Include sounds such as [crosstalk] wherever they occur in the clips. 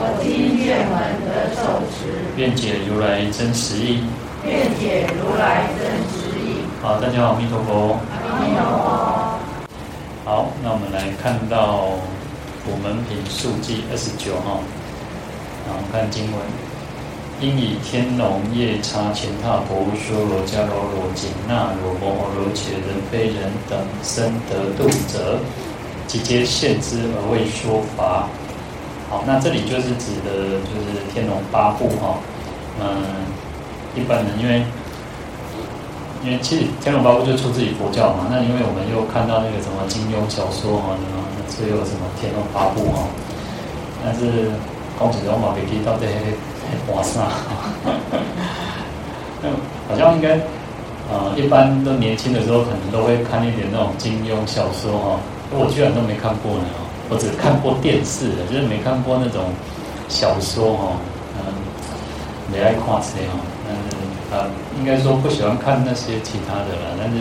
我今见闻得受持，愿解如来真实义。愿解如来真实义。好，大家好，阿弥陀佛。阿弥陀佛。好，那我们来看到普门品述记二十九号。那我们看经文：应以天龙夜叉乾闥婆罗修罗迦罗罗紧那罗摩诃罗伽人非人等生得度者，即皆现之而为说法。好，那这里就是指的，就是天龙八部哈。嗯，一般人因为因为其实天龙八部就出自于佛教嘛。那因为我们又看到那个什么金庸小说哈，那所以有什么天龙八部哈。但是讲起来我嘛未记到底在画啥。那好像应该呃，一般都年轻的时候可能都会看一点那种金庸小说哈。我居然都没看过呢。我只看过电视的，就是没看过那种小说哈，嗯，没爱看这些哈，但是啊，应该说不喜欢看那些其他的了，但是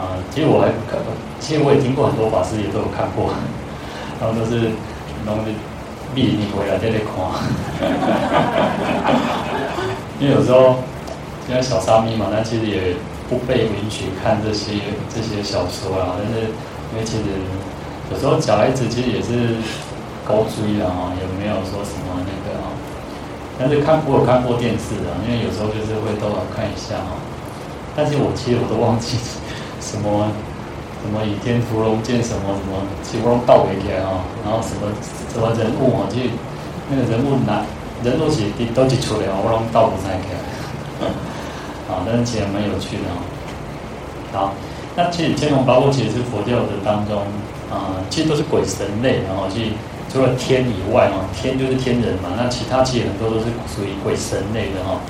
啊，其实我还看，其实我也听过很多法师也都有看过，[laughs] 然后都是弄的秘密回来在那看，[laughs] 因为有时候因为小沙弥嘛，那其实也不被允许看这些这些小说啊，但是因为其实。有时候小孩子其实也是高追的哈，有没有说什么那个啊？但是看过看过电视的，因为有时候就是会都要看一下哈。但是我其实我都忘记 [laughs] 什么什么倚天屠龙剑什么什么，其实我都倒回去啊。然后什么什么人物哈，其实那个人物难人物其实都记出来，我都倒不太开。[laughs] 啊，但是其实蛮有趣的啊。好，那其实天龙八部其实是佛教的当中。啊、其实都是鬼神类，然后去除了天以外哈，天就是天人嘛，那其他其实很多都是属于鬼神类的哈。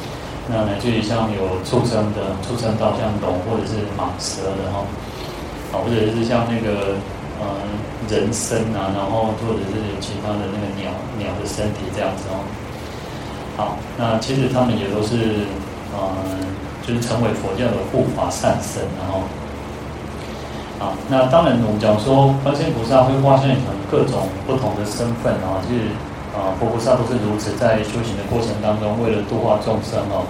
那呢，就像有畜生的，畜生道像龙或者是蟒蛇的哈，啊，或者是像那个呃人身啊，然后或者是其他的那个鸟鸟的身体这样子哦。好，那其实他们也都是呃，就是成为佛教的护法善神，然后。啊，那当然，我们讲说，观世音菩萨会化现成各种不同的身份啊，就是啊，佛菩萨都是如此，在修行的过程当中，为了度化众生哦。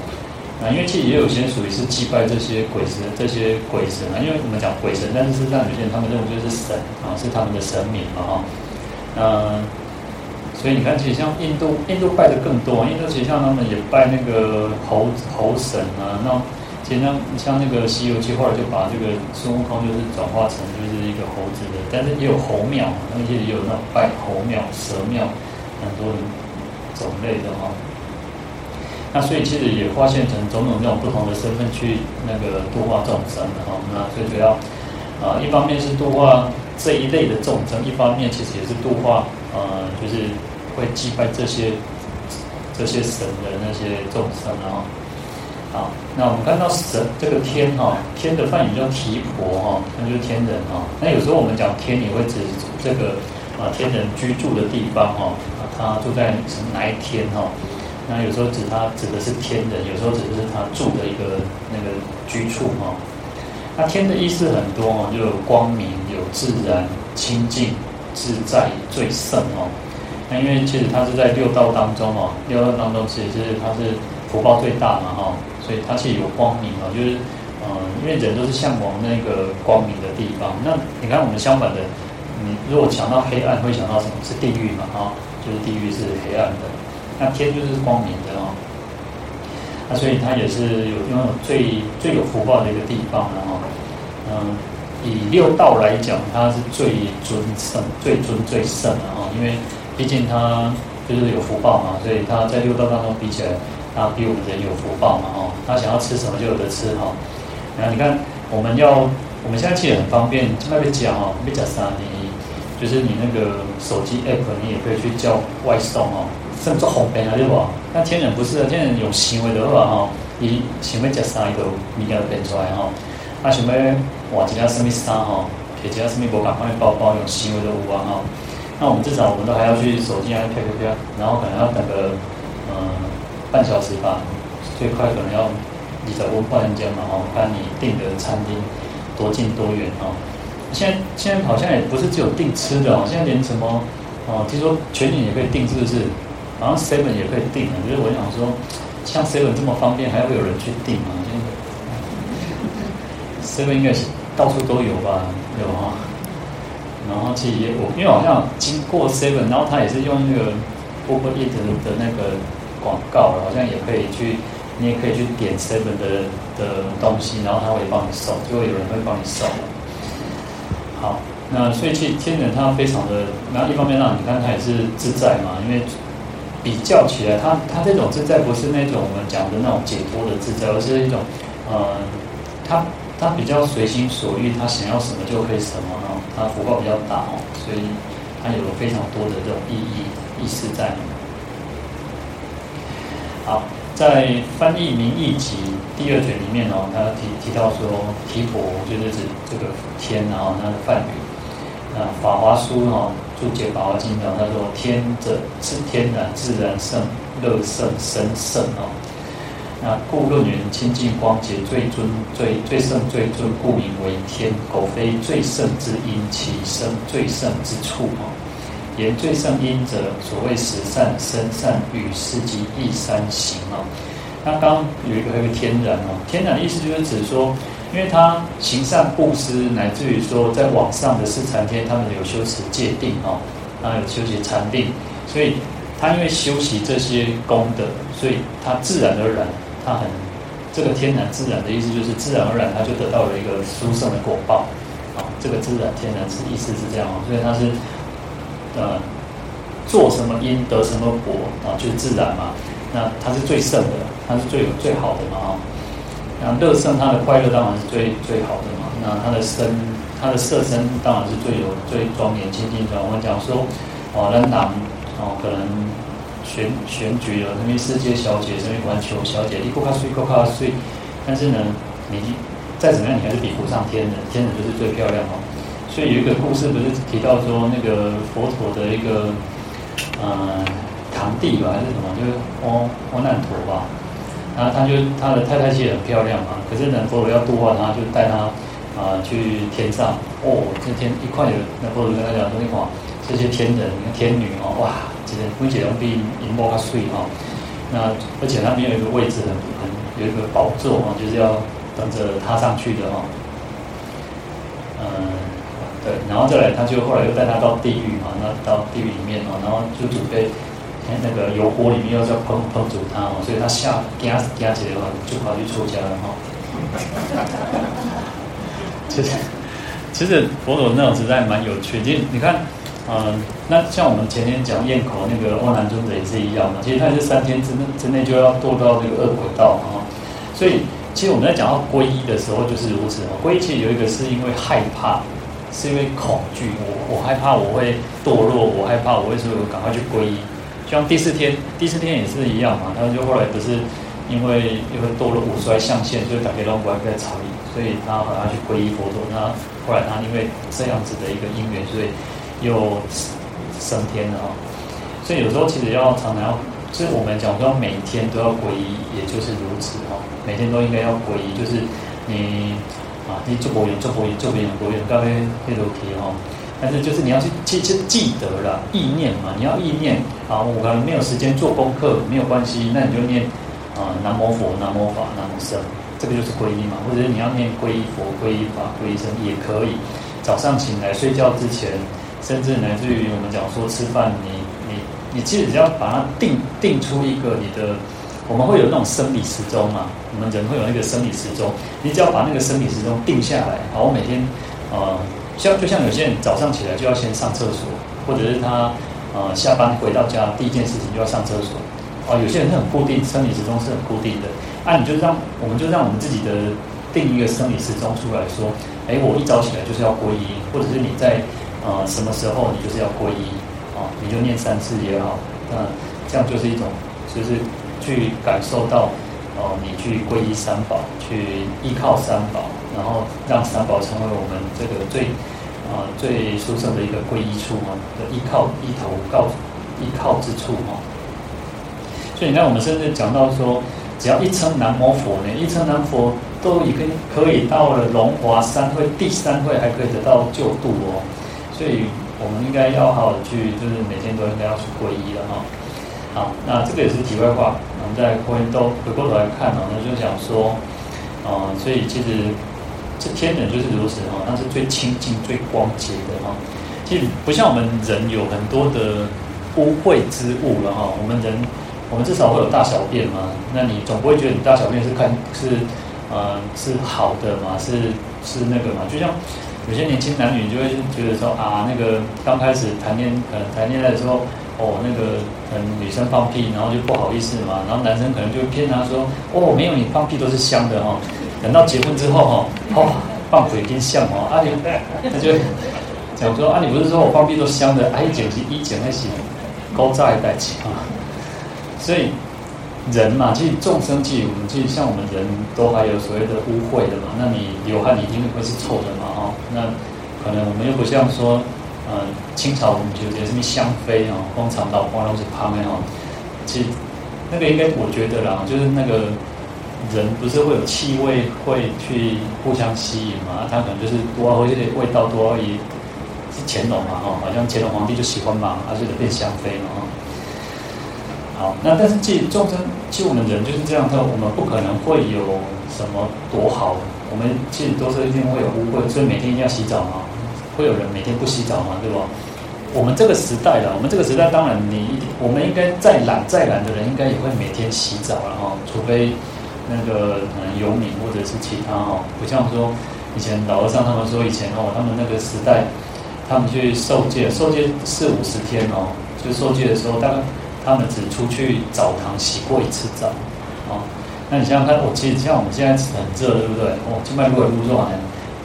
啊，因为其实也有些属于是祭拜这些鬼神，这些鬼神啊，因为我们讲鬼神，但是实际上有些人他们认为就是神啊，是他们的神明嘛哈。嗯、啊，所以你看，其实像印度，印度拜的更多，印度其实像他们也拜那个猴猴神啊，那。像像那个《西游记》，后来就把这个孙悟空就是转化成就是一个猴子的，但是也有猴庙，而且也有那种拜猴庙、蛇庙，很多种类的哈。那所以其实也发现成种种这种不同的身份去那个度化众生的哈。那最主要啊，一方面是度化这一类的众生，一方面其实也是度化呃，就是会祭拜这些这些神的那些众生啊。好，那我们看到神这个天哈，天的梵语叫提婆哈，那就是天人哈。那有时候我们讲天，也会指这个啊天人居住的地方哈，他住在哪一天哈？那有时候指他指的是天人，有时候指的是他住的一个那个居处哈。那天的意思很多哈，就有光明、有自然、清净、自在、最胜哦。那因为其实它是在六道当中哦，六道当中其实是它是福报最大嘛哈。所以它其实有光明啊，就是，嗯，因为人都是向往那个光明的地方。那你看我们相反的，你如果想到黑暗，会想到什么？是地狱嘛？啊，就是地狱是黑暗的。那天就是光明的哦。那所以它也是有拥有最最有福报的一个地方的哈。嗯，以六道来讲，它是最尊圣、最尊最圣的哈。因为毕竟它就是有福报嘛，所以它在六道当中比起来。他比我们人有福报嘛，哦，他想要吃什么就有得吃哈。然后你看，我们要我们现在其实很方便，那边讲哦，那边讲啥呢？就是你那个手机 app，你也可以去叫外送哦，甚至做红饼啊，对不？那天人不是啊，天人有行为的话哈，伊想要食啥伊都物件变出来哈。啊，想要换一件什么衫哈，摕一件什么无共款的包包，用行为的有啊哈。那我们至少我们都还要去手机啊，飘飘飘，然后可能要等个嗯、半小时吧，最快可能要二十分钟嘛哈，看你订的餐厅多近多远哈。现在现在好像也不是只有订吃的哦，现在连什么哦，听说全年也可以订，是不是？好像 seven 也可以订啊。就是我想说，像 seven 这么方便，还会有人去订吗？现在 seven 应该是到处都有吧，有啊。然后其实也我，因为好像经过 Seven，然后他也是用那个 Uber Eat 的那个广告，好像也可以去，你也可以去点 Seven 的的东西，然后他会帮你送，就会有人会帮你送。好，那所以其实天人他非常的，然后一方面让你看他也是自在嘛，因为比较起来，他他这种自在不是那种我们讲的那种解脱的自在，而是一种呃，他。他比较随心所欲，他想要什么就可以什么哦。他福报比较大哦，所以他有了非常多的这种意义意思在。好，在翻译名义集第二卷里面哦，他提提到说，提婆就是指这个天，然后他的梵语。那法华书哦，注解法华经讲，他说天者是天然自然圣乐圣生圣哦。那故论云清净光洁最尊最最胜最尊，故名为天。苟非最胜之因，其生最胜之处啊？言最胜因者，所谓十善生善语施及意三行啊。那刚刚有一个有天然哦，天然的意思就是指说，因为他行善布施，乃至于说在往上的四禅天，他们有修持戒定哦，他有修持禅定，所以他因为修习这些功德，所以他自然而然。他很，这个天然自然的意思就是自然而然他就得到了一个殊胜的果报，啊，这个自然天然是意思是这样哦，所以他是，呃，做什么因得什么果啊，就是自然嘛。那他是最胜的，他是最有最好的嘛啊。那乐胜他的快乐当然是最最好的嘛。那他的身，他的色身当然是最有最庄严清净的。我们讲说，哦，那男哦可能。选选举了，那边世界小姐，什么环球小姐，你够卡水，够卡水。但是呢，你再怎么样，你还是比不上天人，天人就是最漂亮哦。所以有一个故事，不是提到说那个佛陀的一个呃堂弟吧，还是什么，就是阿阿难陀吧。然后他就他的太太其实很漂亮嘛，可是呢，佛陀要度化他，就带他啊、去天上。哦，这天一块有那佛陀跟他讲说，你看这些天人，天女哦，哇。而且用比银幕它碎哈，那而且那边有一个位置很很有一个宝座哈，就是要等着他上去的哈。嗯，对，然后再来，他就后来又带他到地狱嘛，那到地狱里面哦，然后就准备那个油锅里面又要烹烹煮他哦，所以他下惊惊起来的话，就跑去出家了哈。其 [laughs] 实其实佛陀那种实在蛮有趣，其实你看。嗯，那像我们前天讲咽口那个阿难尊者也是一样嘛，其实他也是三天之内之内就要堕到那个恶鬼道啊。所以，其实我们在讲到皈依的时候就是如此啊。皈依其实有一个是因为害怕，是因为恐惧，我我害怕我会堕落，我害怕我会说赶快去皈依。像第四天，第四天也是一样嘛，他就后来不是因为因为堕落五衰相现，所以打给龙骨在朝里，所以他好像去皈依佛陀。那后来他因为这样子的一个因缘，所以。又升天了啊！所以有时候其实要常常要，就是我们讲说每天都要皈依，也就是如此哈。每天都应该要皈依，就是你啊，你做佛缘、做佛缘、做佛缘、佛缘，刚才那都提哈。但是就是你要去记记记得了意念嘛，你要意念啊。我可能没有时间做功课，没有关系，那你就念啊，南无佛、南无法、南无僧，这个就是皈依嘛。或者是你要念皈依佛、皈依法、皈依僧也可以。早上醒来睡觉之前。甚至乃至于我们讲说吃饭，你你你其实只要把它定定出一个你的，我们会有那种生理时钟嘛，我们人会有那个生理时钟，你只要把那个生理时钟定下来，好，我每天呃，像就像有些人早上起来就要先上厕所，或者是他呃下班回到家第一件事情就要上厕所，哦，有些人是很固定，生理时钟是很固定的，啊，你就让我们就让我们自己的定一个生理时钟出来说，哎，我一早起来就是要皈依，或者是你在。呃，什么时候你就是要皈依啊？你就念三次也好，那这样就是一种，就是去感受到，哦，你去皈依三宝，去依靠三宝，然后让三宝成为我们这个最啊、呃、最殊胜的一个皈依处嘛，的依靠依头告依靠之处哈。所以你看，我们甚至讲到说，只要一称南无佛呢，一称南佛都已经可以到了龙华三会第三会，还可以得到救度哦。所以我们应该要好好去，就是每天都应该要去皈依了哈。好，那这个也是题外话。我们在回都回过头来看呢，那就想说，啊、所以其实这天人就是如此哈，那是最清净、最光洁的哈。其实不像我们人有很多的污秽之物了哈，我们人。我们至少会有大小便嘛？那你总不会觉得你大小便是看是，呃，是好的嘛？是是那个嘛？就像有些年轻男女就会觉得说啊，那个刚开始谈恋可能谈恋爱的时候，哦，那个嗯女生放屁，然后就不好意思嘛，然后男生可能就骗她说，哦，没有，你放屁都是香的哈、哦。等到结婚之后哈，哦，放水更香哦，啊你，[laughs] 他就讲说啊，你不是说我放屁都香的？哎，简直一讲那些高炸一代起啊！所以人嘛，其实众生其实我们其实像我们人都还有所谓的污秽的嘛。那你流汗，你一定会是臭的嘛，哈。那可能我们又不像说，呃，清朝我们觉得什么香妃啊，蜂巢到花都是胖的哈。其实那个应该我觉得啦，就是那个人不是会有气味会去互相吸引嘛？他可能就是多而这些味道多而已，是乾隆嘛，哈，好像乾隆皇帝就喜欢嘛，而且就变香妃嘛，哈。好，那但是其实众生，其实我们人就是这样的，我们不可能会有什么多好，我们其实都是一定会有污秽，所以每天一定要洗澡嘛。会有人每天不洗澡嘛，对吧？我们这个时代了，我们这个时代当然你，我们应该再懒再懒的人，应该也会每天洗澡了哈，除非那个可能游民或者是其他哈，不像说以前老和尚他们说以前哦，他们那个时代，他们去受戒，受戒四五十天哦，就受戒的时候大概。他们只出去澡堂洗过一次澡，哦，那你想想看，我其实像我们现在很热，对不对？哦，去外面工作好像，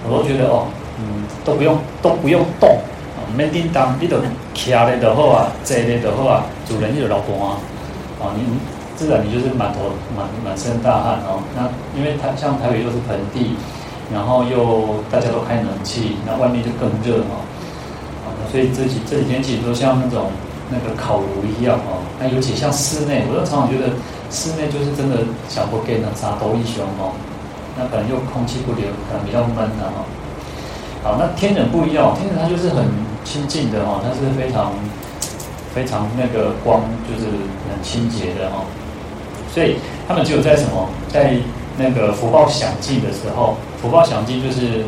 我都觉得哦，嗯，都不用都不用动，啊，没叮当，你都徛咧就好啊，坐咧就好啊，主人你就老公啊，啊，你自然你就是满头满满身大汗哦。那因为它像台北又是盆地，然后又大家都开冷气，那外面就更热哦，啊，所以这几这几天其实都像那种。那个烤炉一样哦，那尤其像室内，我就常常觉得室内就是真的想不给那啥都一雄哦，那可能又空气不流，可能比较闷的哈。好，那天人不一样，天人他就是很清净的哈，他是非常非常那个光，就是很清洁的哈。所以他们只有在什么，在那个福报享尽的时候，福报享尽就是。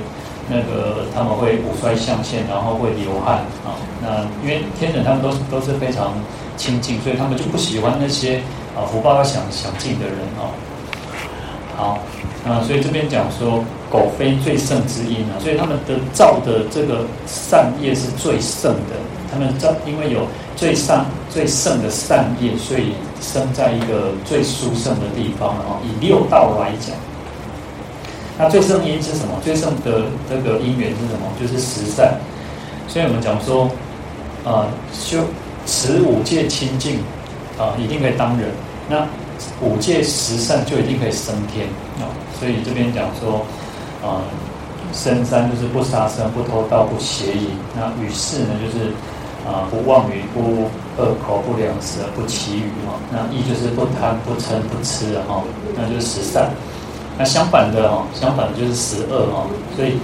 那个他们会五衰相现，然后会流汗啊。那因为天人他们都是都是非常清净，所以他们就不喜欢那些啊福报要享享尽的人哦。好，那所以这边讲说狗非最胜之因啊，所以他们的造的这个善业是最胜的。他们造因为有最上最胜的善业，所以生在一个最殊胜的地方啊。以六道来讲。那最胜因是什么？最胜的这个因缘是什么？就是十善。所以我们讲说，啊、呃，修持五戒清净，啊、一定可以当人。那五戒十善就一定可以升天啊、所以这边讲说，啊、呃，身三就是不杀生、不偷盗、不邪淫。那语四呢，就是啊、不妄语、不恶口、不两舌、不綺语哈。那意就是不贪、不嗔、不痴哈。那就是十善。那相反的哦，相反的就是十恶哦，所以，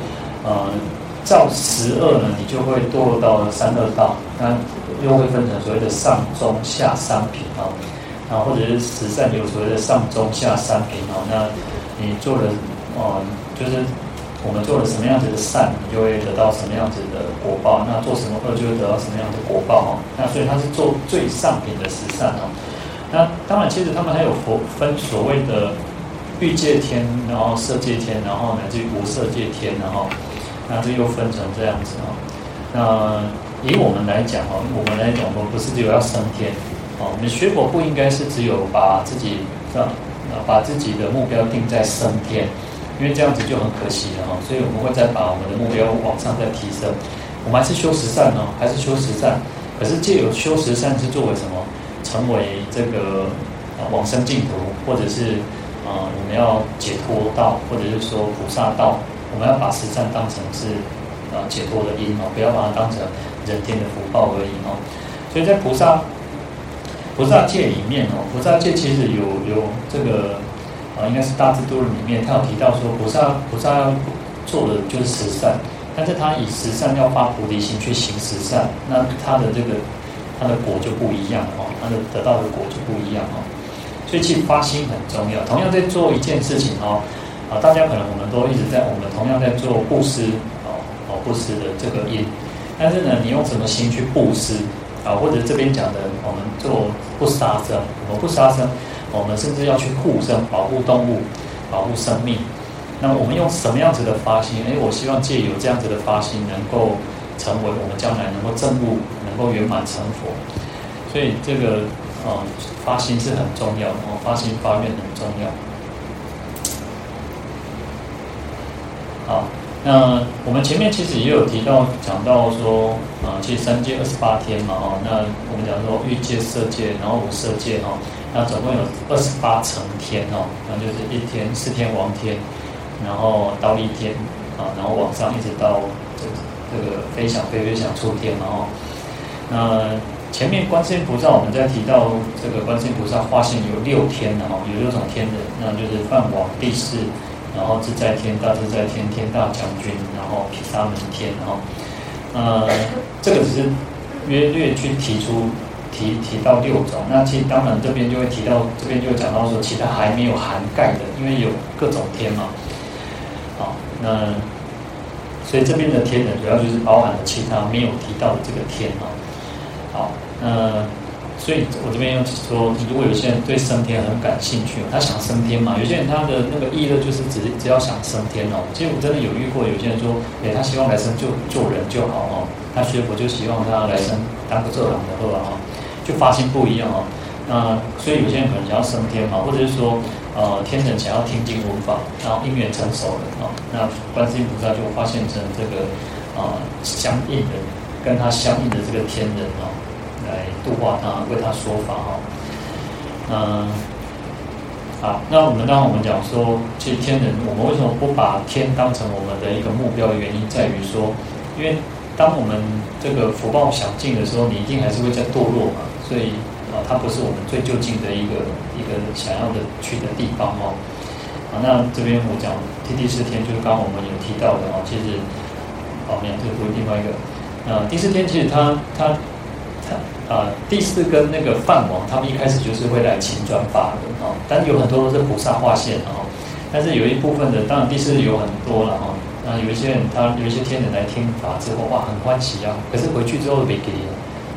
呃，造十恶呢，你就会堕落到了三恶道，那又会分成所谓的上中下三品哦，然后或者是十善有所谓的上中下三品哦，那你做了哦、就是我们做了什么样子的善，你就会得到什么样子的果报；那做什么恶，就会得到什么样子的果报哦。那所以他是做最上品的十善哦。那当然，其实他们还有佛分所谓的。欲界天，然后色界天，然后乃至于无色界天，然后那这又分成这样子哦。那以我们来讲哦，我们来讲，我们不是只有要升天哦。我们学佛不应该是只有把自己啊，把自己的目标定在升天，因为这样子就很可惜了哈。所以我们会再把我们的目标往上再提升。我们还是修十善哦，还是修十善，可是借由修十善是作为什么？成为这个往生净土，或者是啊、我们要解脱道，或者是说菩萨道，我们要把十善当成是啊、解脱的因哦，不要把它当成人天的福报而已哦。所以在菩萨菩萨戒里面哦，菩萨戒其实有有这个啊、应该是大智度论里面，他有提到说菩萨菩萨要做的就是十善。但是他以十善要发菩提心去行十善，那他的这个他的果就不一样哦，他的得到的果就不一样哦。所以其实发心很重要。同样在做一件事情哦，啊，大家可能我们都一直在我们同样在做布施哦哦布施的这个业，但是呢，你用什么心去布施啊？或者这边讲的我们做不杀生，我们不杀生，我们甚至要去护生，保护动物，保护生命。那么我们用什么样子的发心？哎，我希望借由这样子的发心，能够成为我们将来能够证悟，能够圆满成佛。所以这个啊、发心是很重要的哦，发心发愿很重要。好，那我们前面其实也有提到讲到说啊，其实三界二十八天嘛，哦，那我们讲说欲界、色界，然后无色界哈，那总共有二十八层天哦，那就是一天、四天王天。然后到一天啊，然后往上一直到这这个飞翔飞飞翔出天嘛哦。那前面观世音菩萨，我们在提到这个观世音菩萨化现有六天的哈，有六种天的，那就是梵王、帝释，然后自在天、大自在天、天大将军，然后毗沙门天，然后呃，这个只是约略去提出提提到六种。那其实当然这边就会提到，这边就会讲到说，其他还没有涵盖的，因为有各种天嘛。好，那所以这边的天呢，主要就是包含了其他没有提到的这个天哦。好，那所以我这边又说，如果有些人对升天很感兴趣，他想升天嘛，有些人他的那个意乐就是只只要想升天哦。其实我真的有遇过，有些人说，哎，他希望来生就做人就好哦。他学佛就希望他来生当个做人的好吧？就发心不一样哦。那所以有些人可能想要升天嘛，或者是说。呃，天人想要听经闻法，然后因缘成熟了啊、哦，那观世音菩萨就化现成这个啊、呃、相应的，跟他相应的这个天人啊、哦，来度化他，为他说法哈。嗯、好，那我们当我们讲说，其实天人，我们为什么不把天当成我们的一个目标？原因在于说，因为当我们这个福报享尽的时候，你一定还是会在堕落嘛，所以。啊，它不是我们最就近的一个一个想要的去的地方哦。啊，那这边我讲天第四天，就是刚刚我们有提到的哦。其实，哦，没有，这不是另外一个。啊，第四天其实他他他啊，第四跟那个梵王，他们一开始就是会来请转法的哦。但有很多都是菩萨化现哦。但是有一部分的，当然第四有很多了哈。那有一些人，他有一些天人来听法之后，哇，很欢喜啊。可是回去之后没给，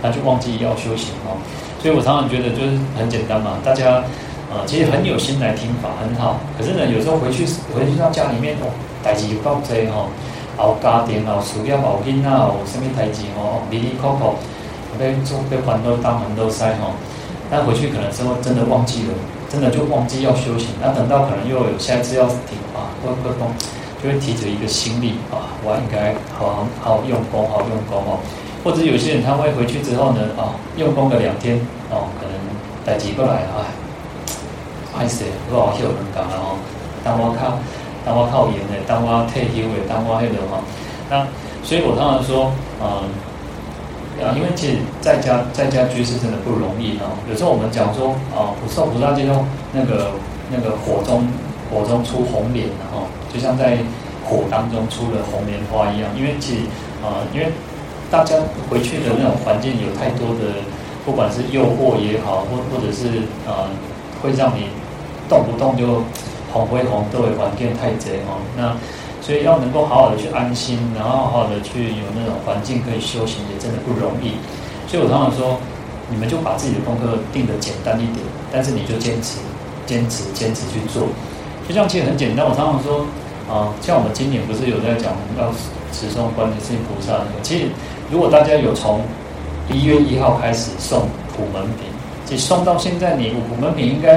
他就忘记要修行哦。所以我常常觉得就是很简单嘛，大家、呃、其实很有心来听法很好，可是呢有时候回去回去到家里面哦，代志有够多吼，熬家庭哦，事业熬囡仔哦，什么代志哦，哩哩抠抠，被做被烦恼当门都塞哦，但回去可能之后真的忘记了，真的就忘记要修行，那等到可能又有下一次要听法，会会功，就会提着一个心力啊，我应该好好用功，好用功哦。或者有些人他会回去之后呢，啊，用功个两天，哦，可能带几个来，哎，还是不好有人讲了哦。当我靠，当我靠严的，当我退休的，当我那个哈，那所以我常常说，嗯，啊，因为其实在家在家居士真的不容易哦。有时候我们讲说，啊，不受菩萨戒中那个那个火中火中出红莲的哈，就像在火当中出了红莲花一样。因为其实啊，因为大家回去的那种环境有太多的，不管是诱惑也好，或或者是呃，会让你动不动就红灰红都会环境太贼哦。那所以要能够好好的去安心，然后好好的去有那种环境可以修行，也真的不容易。所以我常常说，你们就把自己的功课定得简单一点，但是你就坚持、坚持、坚持去做。就像其实很简单，我常常说啊，像我们今年不是有在讲要持诵观世音菩萨那个，其实。如果大家有从一月一号开始送普门品，其实送到现在，你普门品应该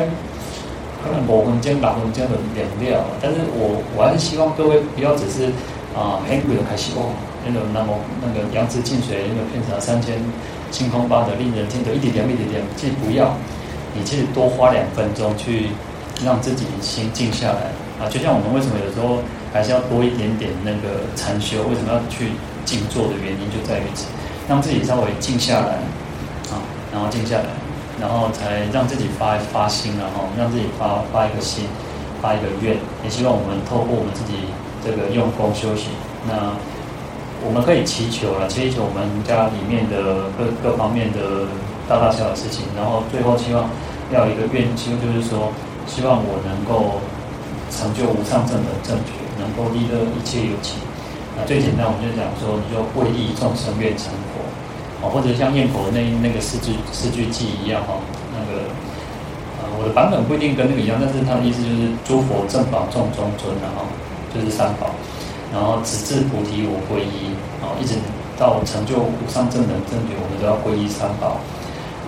可能五分钟、八分钟的两料。但是我我还是希望各位不要只是啊很贵的开始哦，那个那么那个杨枝净水那个片场三千星空八德，令人听得一点点一点点，其实不要，你其实多花两分钟去让自己心静下来啊。就像我们为什么有时候还是要多一点点那个禅修，为什么要去静坐的原因就在于此，让自己稍微静下来啊，然后静下来，然后才让自己发发心，然后让自己发发一个心，发一个愿，也希望我们透过我们自己这个用功修行，那。我们可以祈求了，祈求我们家里面的各各方面的大大小小的事情，然后最后希望要有一个愿望，就是说，希望我能够成就无上正等正觉，能够利乐一切有情。那最简单，我们就讲说，你就皈依众生愿成佛，啊，或者像念佛那那个四句四句偈一样哈，那个呃，我的版本不一定跟那个一样，但是他的意思就是诸佛正宝众中尊然后，就是三宝。然后直至菩提我皈依，啊，一直到成就无上正等正觉，我们都要皈依三宝。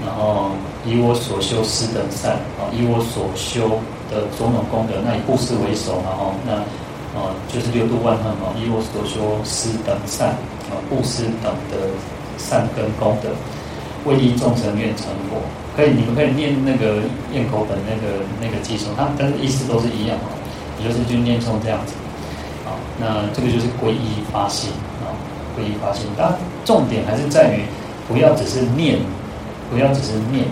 然后以我所修施等善，啊，以我所修的种种功德，那以布施为首，然后那啊就是六度万恨嘛，以我所修施等善，啊，布施等的善根功德，为利众生愿成佛。可以，你们可以念那个咽口本那个那个偈颂，它但是意思都是一样，也就是就念诵这样子。那这个就是皈依发心啊，皈依发心。当，重点还是在于不要只是念，不要只是念。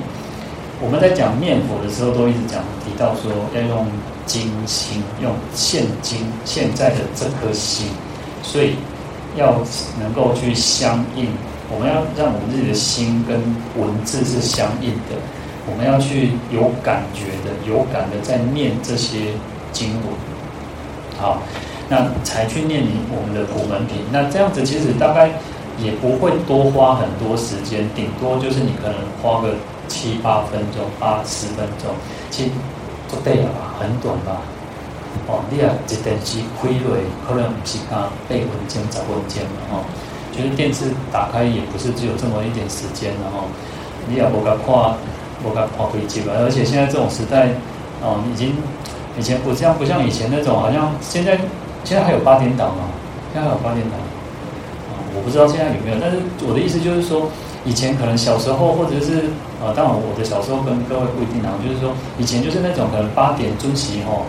我们在讲念佛的时候，都一直讲提到说要用今心，用现今现在的这颗心，所以要能够去相应。我们要让我们自己的心跟文字是相应的，我们要去有感觉的、有感的在念这些经文，好。那才去念你我们的普门品，那这样子其实大概也不会多花很多时间，顶多就是你可能花个七八分钟、八十分钟，其实不对了吧，很短吧。哦，你啊，一电视开落可能不是讲八分钟、十分钟嘛，哈，就是电视打开也不是只有这么一点时间，然后你也无甲看，无甲看飞机吧，而且现在这种时代，哦，已经以前不像不像以前那种，好像现在。现在还有八点档吗？现在还有八点档啊？我不知道现在有没有。但是我的意思就是说，以前可能小时候，或者是啊，当然我的小时候跟各位不一定啊。就是说，以前就是那种可能八点准时哈。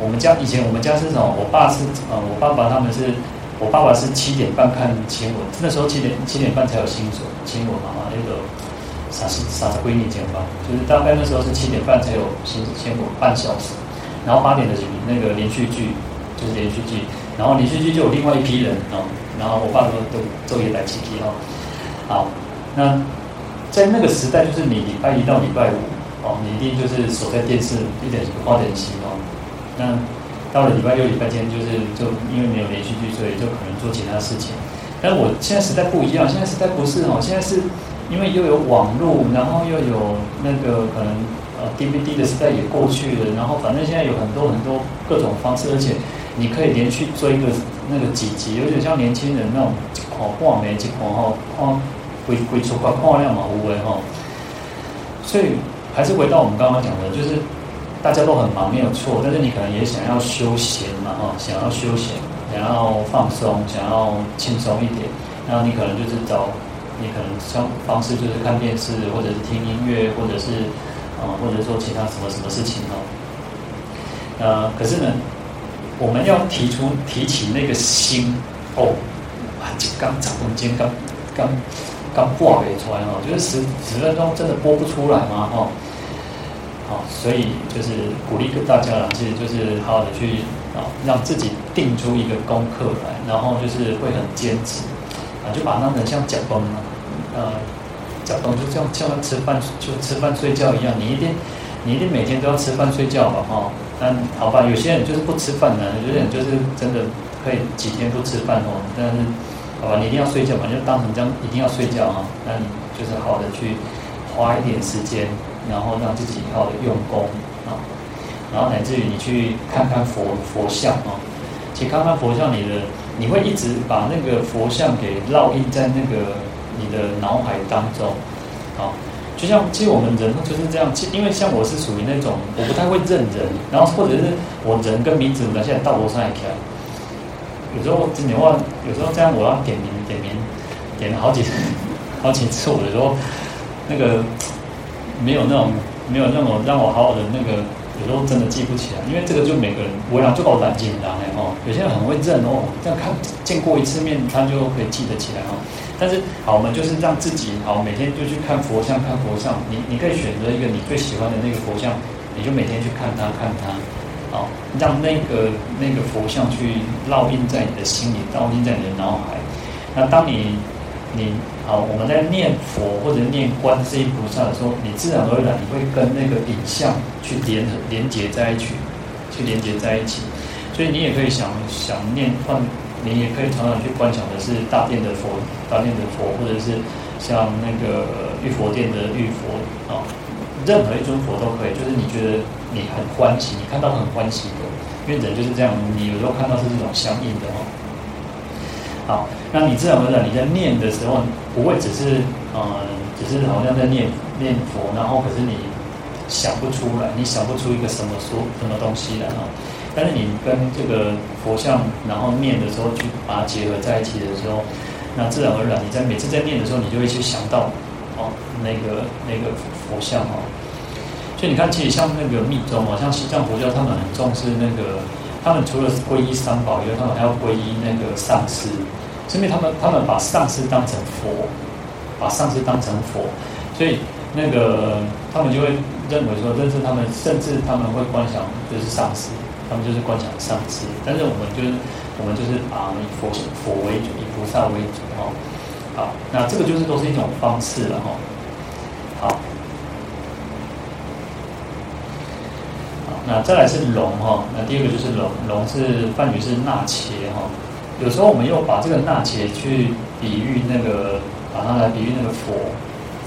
我们家以前我们家是什么？我爸是啊，我爸爸他们是，我爸爸是七点半看新闻。那时候七点七点半才有新闻新闻嘛，那个啥是啥子规律讲吧？就是大概那时候是七点半才有新新闻半小时，然后八点的那个连续剧。就是连续剧，然后连续剧就有另外一批人哦，然后我爸都都昼夜来起批哦。好，那在那个时代，就是你礼拜一到礼拜五哦，你一定就是守在电视一点花点心哦。那到了礼拜六、礼拜天，就是就因为没有连续剧，所以就可能做其他事情。但我现在时代不一样，现在时代不是哦，现在是因为又有网络，然后又有那个可能呃 DVD 的时代也过去了，然后反正现在有很多很多各种方式，而且。你可以连续追个那个几集，有点像年轻人那种哦，挂没几款哈，看回回出看看量嘛，无为哈。所以还是回到我们刚刚讲的，就是大家都很忙，没有错。但是你可能也想要休闲嘛哈，想要休闲，想要放松，想要轻松一点。然后你可能就是找你可能像方式就是看电视，或者是听音乐，或者是啊，或者说其他什么什么事情哦。呃，可是呢？我们要提出提起那个心哦，啊，刚十分钟刚刚刚挂没出来哦，就是十十分钟真的播不出来吗？哦，好，所以就是鼓励跟大家啦，其实就是好好的去啊，让自己定出一个功课来，然后就是会很坚持啊，就把它当成像脚崩嘛，呃，脚崩就像像吃饭就吃饭睡觉一样，你一定你一定每天都要吃饭睡觉吧？哈。但好吧，有些人就是不吃饭呢，有些人就是真的可以几天不吃饭哦。但是，好吧，你一定要睡觉嘛，就当成这样一定要睡觉啊。那你就是好的去花一点时间，然后让自己好的用功啊，然后乃至于你去看看佛佛像啊，其实看看佛像，你的你会一直把那个佛像给烙印在那个你的脑海当中，啊。就像其实我们人就是这样，其因为像我是属于那种我不太会认人，然后或者是我人跟名字呢，现在道路上也开，有时候真的话，有时候这样我要点名点名点好几然后请吃我候，那个没有那种没有那种让我好好的那个，有时候真的记不起来，因为这个就每个人我俩就搞难紧张哎哦，有些人很会认哦，这样看见过一次面，他就可以记得起来哦。但是好，我们就是让自己好，每天就去看佛像，看佛像，你你可以选择一个你最喜欢的那个佛像，你就每天去看它，看它。好，让那个那个佛像去烙印在你的心里，烙印在你的脑海。那当你你啊，我们在念佛或者念观世音菩萨的时候，你自然而然你会跟那个影像去连连接在一起，去连接在一起。所以你也可以想想念换，你也可以常常去观想的是大殿的佛，大殿的佛，或者是像那个玉佛殿的玉佛啊。任何一尊佛都可以，就是你觉得你很欢喜，你看到很欢喜的，因为人就是这样，你有时候看到是这种相应的哦。好，那你自然而然你在念的时候，不会只是嗯，只是好像在念念佛，然后可是你想不出来，你想不出一个什么说什么东西来哦。但是你跟这个佛像，然后念的时候，去把它结合在一起的时候，那自然而然你在每次在念的时候，你就会去想到哦。那个那个佛像哦，所以你看，其实像那个密宗啊，像西藏佛教，他们很重视那个，他们除了皈依三宝以外，他们还要皈依那个上师，是因为他们他们把上师当成佛，把上师当成佛，所以那个他们就会认为说，认识他们，甚至他们会观想就是上师，他们就是观想上师，但是我们就是我们就是啊以佛佛为主，以菩萨为主哦。好，那这个就是都是一种方式了哈。好，好，那再来是龙哈。那第二个就是龙，龙是梵语是纳伽哈。有时候我们又把这个纳伽去比喻那个，把它来比喻那个佛，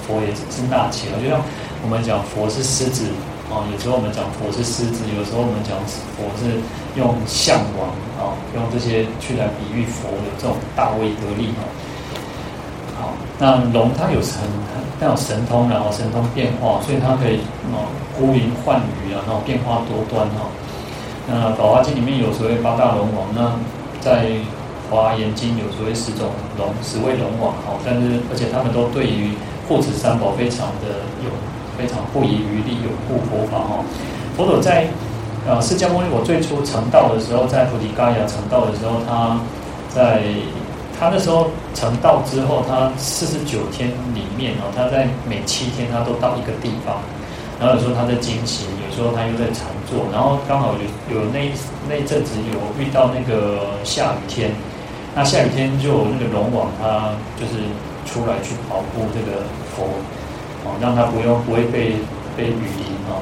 佛也是那伽。就像我们讲佛是狮子哦，有时候我们讲佛是狮子，有时候我们讲佛是用象王啊，用这些去来比喻佛的这种大威德力哈。那龙它有神，它有神通，然后神通变化，所以它可以哦呼云唤雨啊，然后变化多端哈。那《法华经》里面有所谓八大龙王，那在《华严经》有所谓十种龙，十位龙王哈。但是而且他们都对于护持三宝非常的有，非常不遗余力拥护佛法哈。佛陀在呃释迦牟尼佛最初成道的时候，在菩提伽耶成道的时候，他在。他那时候成道之后，他四十九天里面哦，他在每七天他都到一个地方，然后有时候他在经行，有时候他又在禅坐，然后刚好有有那那阵子有遇到那个下雨天，那下雨天就那个龙王他就是出来去保护这个佛，哦，让他不用不会被被雨淋哦。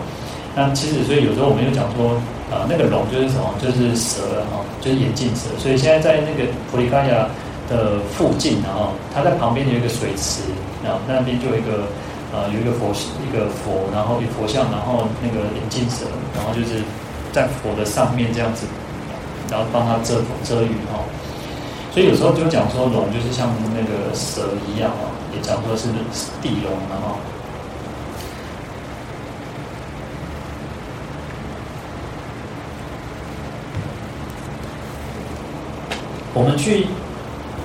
那其实所以有时候我们又讲说啊，那个龙就是什么，就是蛇哈，就是眼镜蛇，所以现在在那个菩提伽耶的附近，然后它在旁边有一个水池，然后那边就有一个呃有一个佛一个佛，然后有佛像，然后那个眼镜蛇，然后就是在佛的上面这样子，然后帮他遮遮雨哈。所以有时候就讲说龙就是像那个蛇一样啊，也讲说是地龙，然后我们去。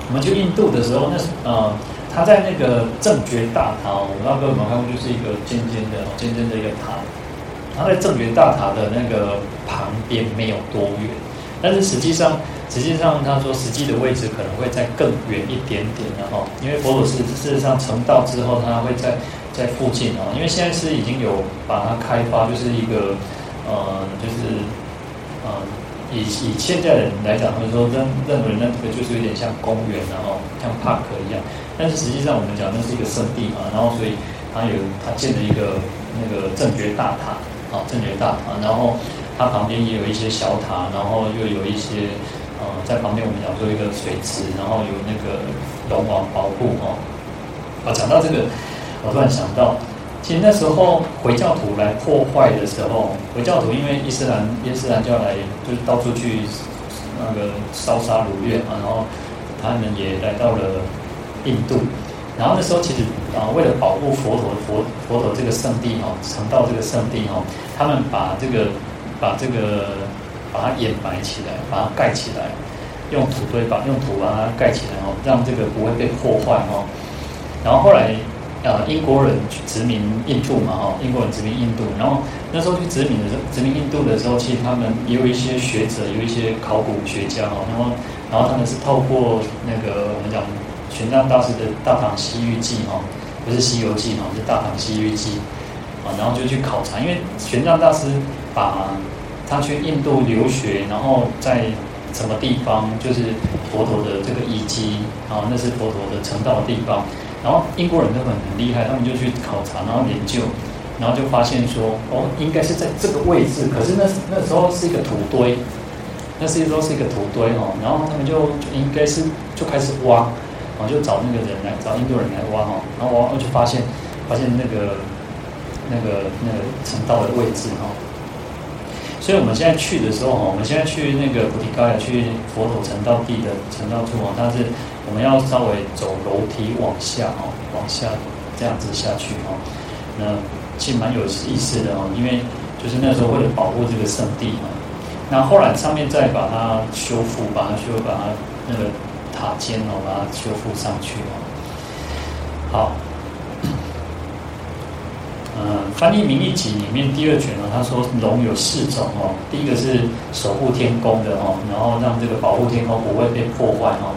我们去印度的时候，那是呃，他在那个正觉大塔，我不知道各位有没有看过，就是一个尖尖的、尖尖的一个塔。他在正觉大塔的那个旁边没有多远，但是实际上，实际上他说实际的位置可能会再更远一点点的哈，因为佛陀是事实上成道之后，他会在在附近啊，因为现在是已经有把它开发，就是一个呃，就是呃。以以现在的人来讲，他们说认认为那个就是有点像公园，然后像 park 一样。但是实际上我们讲那是一个圣地嘛，然后所以它有它建了一个那个正觉大塔，啊正觉大塔，然后它旁边也有一些小塔，然后又有一些呃在旁边我们讲说一个水池，然后有那个龙王保护哦。啊，讲到这个，我突然想到。其实那时候回教徒来破坏的时候，回教徒因为伊斯兰伊斯兰教来就是到处去那个烧杀掳掠嘛，然后他们也来到了印度，然后那时候其实啊为了保护佛陀佛佛陀这个圣地哈，成道这个圣地哈，他们把这个把这个把它掩埋起来，把它盖起来，用土堆把用土把它盖起来哦，让这个不会被破坏哦。然后后来呃英国人去殖民印度嘛哈，英国人殖民印度，然后那时候去殖民的时候，殖民印度的时候，其实他们也有一些学者，有一些考古学家哈，然后然后他们是透过那个我们讲玄奘大师的《大唐西域记》哈，不是《西游记》哈，是《大唐西域记》啊，然后就去考察，因为玄奘大师把他去印度留学，然后在什么地方就是佛陀的这个遗迹啊，那是佛陀的成道的地方。然后英国人都很很厉害，他们就去考察，然后研究，然后就发现说，哦，应该是在这个位置。可是那那时候是一个土堆，那是时候是一个土堆哦。然后他们就应该是就开始挖，然后就找那个人来找印度人来挖哦。然后挖，就发现发现那个那个那个成道的位置哈。所以我们现在去的时候哈，我们现在去那个菩提伽耶，去佛陀成道地的成道处啊，它是我们要稍微走楼梯往下哦，往下这样子下去哦。那其实蛮有意思的哦，因为就是那时候为了保护这个圣地嘛，那后来上面再把它修复，把它修，把它那个塔尖哦，把它修复上去哦。好。嗯，[coughs] 翻译名义集里面第二卷呢，他说龙有四种哦，第一个是守护天宫的哦，然后让这个保护天宫不会被破坏哦，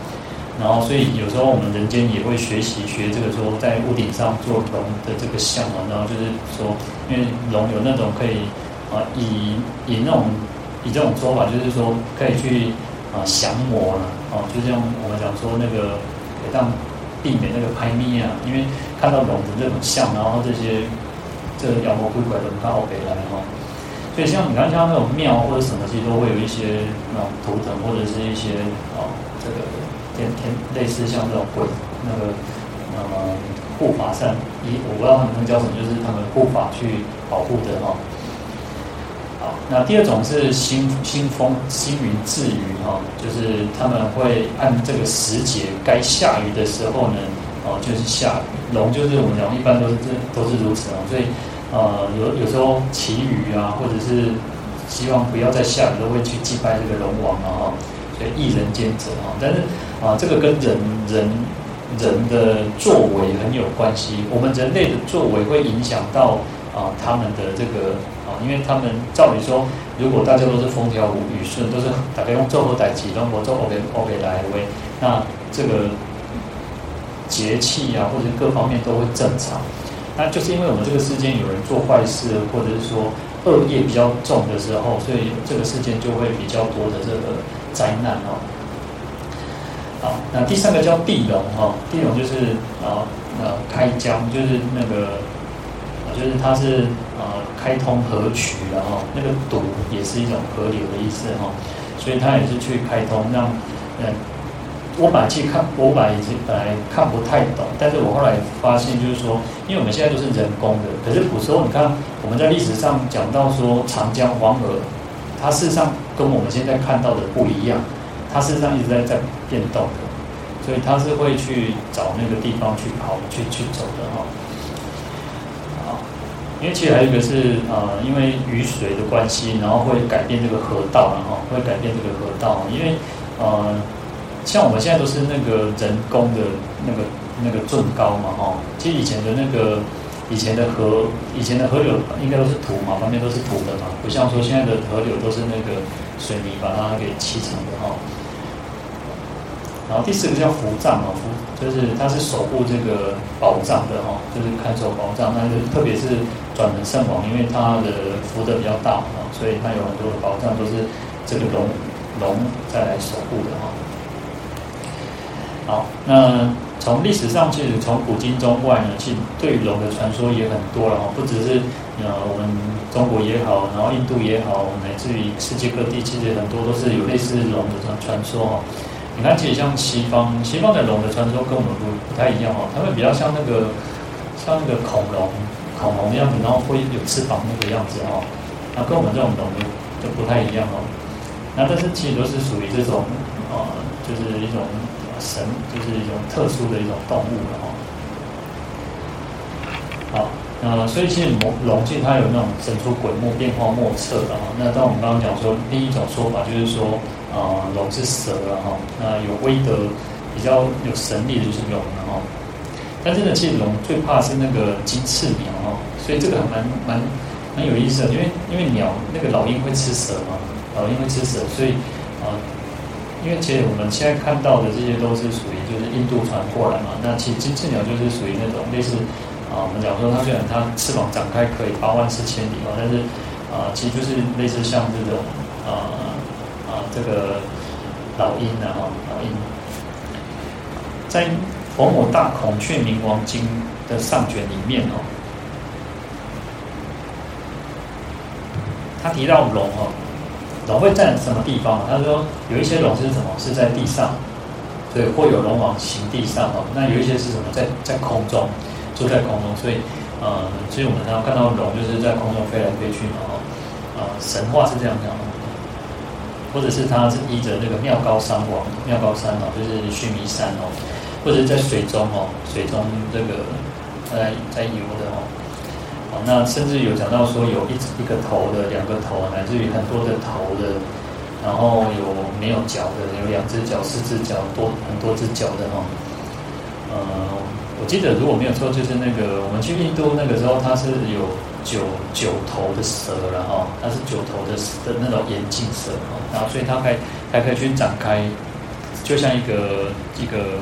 然后所以有时候我们人间也会学习学这个说在屋顶上做龙的这个像嘛，然后就是说，因为龙有那种可以啊，以以那种以这种说法，就是说可以去啊降魔了哦，就像我们讲说那个让避免那个拍咪啊，因为看到龙的这种像，然后这些。这妖魔鬼怪的到北来哈，所以像你看，像那种庙或者什么，其实都会有一些那种图腾或者是一些啊，这个天天类似像这种鬼那个呃护法上，一我不知道他们叫什么，就是他们护法去保护的哈。好，那第二种是兴兴风兴云滞雨哈，就是他们会按这个时节该下雨的时候呢，哦，就是下雨。龙就是我们讲，一般都是这都是如此啊，所以。呃，有有时候祈雨啊，或者是希望不要再下雨，都会去祭拜这个龙王啊，哈，一人兼责啊。但是啊，这个跟人人人的作为很有关系。我们人类的作为会影响到啊他们的这个啊，因为他们照理说，如果大家都是风调雨顺，都是大家用做好代志，然后做 OK OK 来为，那这个节气啊，或者各方面都会正常。那就是因为我们这个世间有人做坏事，或者是说恶业比较重的时候，所以这个世间就会比较多的这个灾难哦。好，那第三个叫地龙哈，地龙就是啊呃开江，就是那个就是它是啊开通河渠然后那个堵也是一种河流的意思哈，所以它也是去开通让嗯。我本来去看，我本来已经本来看不太懂，但是我后来发现，就是说，因为我们现在都是人工的，可是古时候你看，我们在历史上讲到说长江黄河，它事实上跟我们现在看到的不一样，它事实上一直在在变动的，所以它是会去找那个地方去跑去去走的哈。好，因为其实还有一个是呃，因为雨水的关系，然后会改变这个河道，然后会改变这个河道，因为呃。像我们现在都是那个人工的那个那个圳高嘛，哈，其实以前的那个以前的河，以前的河流应该都是土嘛，旁边都是土的嘛，不像说现在的河流都是那个水泥把它给砌成的哈。然后第四个叫福藏嘛，福就是它是守护这个宝藏的哈，就是看守宝藏，但是特别是转轮圣王，因为它的福德比较大啊，所以它有很多的宝藏都是这个龙龙再来守护的哈。好，那从历史上，其实从古今中外呢，其实对龙的传说也很多了哈，不只是呃我们中国也好，然后印度也好，乃至于世界各地，其实很多都是有类似龙的传传说哈。你看，其实像西方，西方的龙的传说跟我们不不太一样哈，他们比较像那个像那个恐龙，恐龙样子，然后会有翅膀那个样子哈，那跟我们这种龙就就不太一样哦。那但是其实都是属于这种、呃，就是一种。神就是一种特殊的一种动物了哈。好，那所以其实龙龙其实它有那种神出鬼没、变化莫测的哈。那当我们刚刚讲说，另一种说法就是说，啊、龙是蛇了哈。那有威德、比较有神力的就是龙了哈。但是呢，其实龙最怕是那个金翅鸟哈，所以这个还蛮蛮蛮有意思的，因为因为鸟那个老鹰会吃蛇嘛，老鹰会吃蛇，所以、因为其实我们现在看到的这些都是属于就是印度传过来嘛，那其实金翅鸟就是属于那种类似啊、我们讲说它虽然它翅膀展开可以八万四千里嘛，但是啊、其实就是类似像这种啊啊、这个老鹰啊哈，老鹰在。《佛母大孔雀明王经》的上卷里面哦，他提到龙哦，龙会在什么地方？他说有一些龙是什么？是在地上，所以会有龙王行地上哦。那有一些是什么？在在空中，住在空中。所以呃，所以我们常常看到龙就是在空中飞来飞去嘛哦。呃，神话是这样讲的，或者是他是依着那个妙高山王，妙高山哦，就是须弥山哦。或者在水中哦，水中这个在在游的哦，哦，那甚至有讲到说有一一个头的，两个头，乃至于很多的头的，然后有没有脚的，有两只脚、四只脚，多很多只脚的哦。呃，我记得如果没有错，就是那个我们去印度那个时候，它是有九九头的蛇了哈，它是九头的的那种眼镜蛇，然后所以它可以还可以去展开，就像一个一个。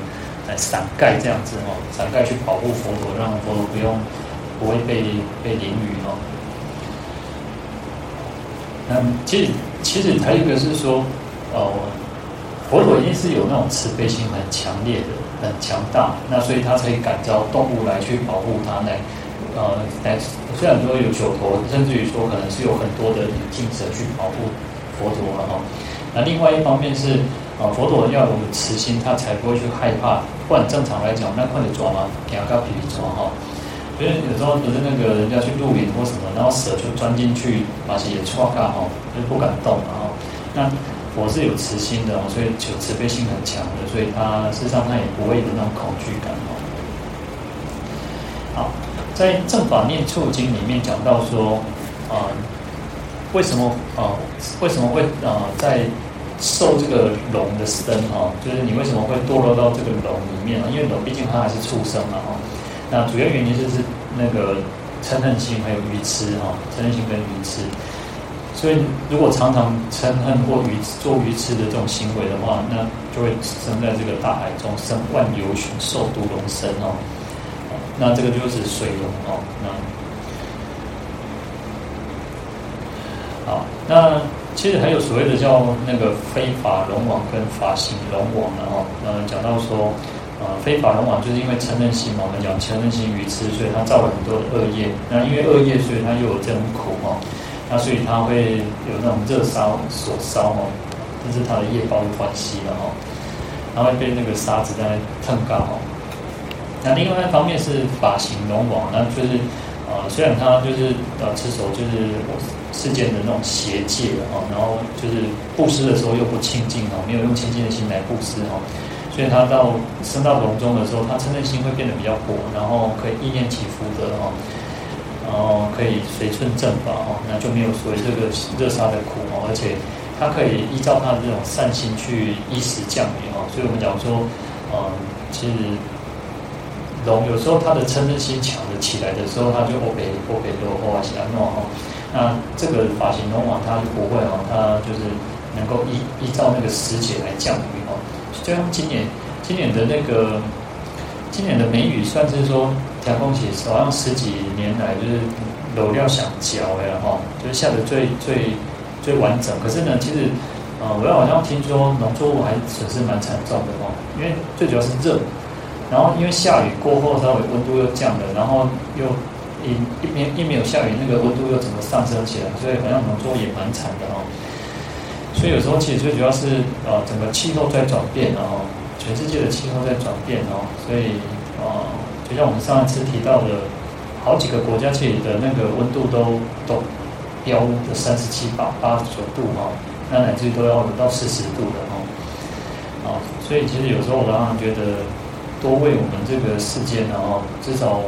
伞盖这样子哦，伞盖去保护佛陀，让佛陀不用不会被被淋雨哦。那其实其实还有一个是说，哦，佛陀一定是有那种慈悲心很强烈的、很强大，那所以他才感召动物来去保护他，来呃来虽然说有九头，甚至于说可能是有很多的眼镜蛇去保护佛陀了哈。那另外一方面是。啊，佛陀要有慈心，他才不会去害怕。不然正常来讲，那快点抓嘛，给他个皮抓哈。因为有时候不是那个人家去露营或什么，然后蛇就钻进去，把血抓干哈，就不敢动了哈。那佛是有慈心的哦，所以求慈悲心很强的，所以他事实上他也不会有那种恐惧感哈。好，在《正法念处经》里面讲到说，啊，为什么啊，为什么会啊在受这个龙的身哈，就是你为什么会堕落到这个龙里面呢？因为龙毕竟它还是畜生嘛哈。那主要原因就是那个嗔恨心还有愚痴哈，嗔恨心跟愚痴。所以如果常常嗔恨或愚做愚痴的这种行为的话，那就会生在这个大海中生万有许受毒龙身哦。那这个就是水龙哦。那好，那。其实还有所谓的叫那个非法龙王跟法行龙王的哈，呃，讲到说，呃，非法龙王就是因为嗔恨心嘛，我们讲嗔恨心愚痴，所以他造了很多的恶业。那因为恶业，所以他又有这种苦哈，那所以他会有那种热烧所烧哈，这是他的业报的关系了哈，他会被那个沙子在烫干哈。那另外一方面是法行龙王，那就是呃，虽然他就是呃持守就是。世间的那种邪戒哈，然后就是布施的时候又不清净哈，没有用清净的心来布施哈，所以他到升到龙中的时候，他嗔恨心会变得比较薄，然后可以意念起福的哈，然后可以随顺正法哈，那就没有所谓这个热杀的苦哈，而且他可以依照他的这种善心去依时降雨哈，所以我们讲说，呃，其实龙有时候他的嗔恨心强的起来的时候，他就欧北欧北多欧阿西阿诺哈。那这个法型龙王他就不会哦，他就是能够依依照那个时节来降雨哦。虽然今年，今年的那个今年的梅雨算是说，天空其实好像十几年来就是有料想脚哎哈，就是下的最最最完整。可是呢，其实呃，我好像听说农作物还损失蛮惨重的哦，因为最主要是热，然后因为下雨过后稍微温度又降了，然后又。一一边一没有下雨，那个温度又怎么上升起来？所以好像农作物也蛮惨的哦。所以有时候其实最主要是呃整个气候在转变哦，全世界的气候在转变哦。所以呃，就像我们上一次提到的，好几个国家其实的那个温度都都飙的三十七八八九度哈，那乃至于都要到四十度的哦。啊，所以其实有时候我常常觉得，多为我们这个世间然后至少。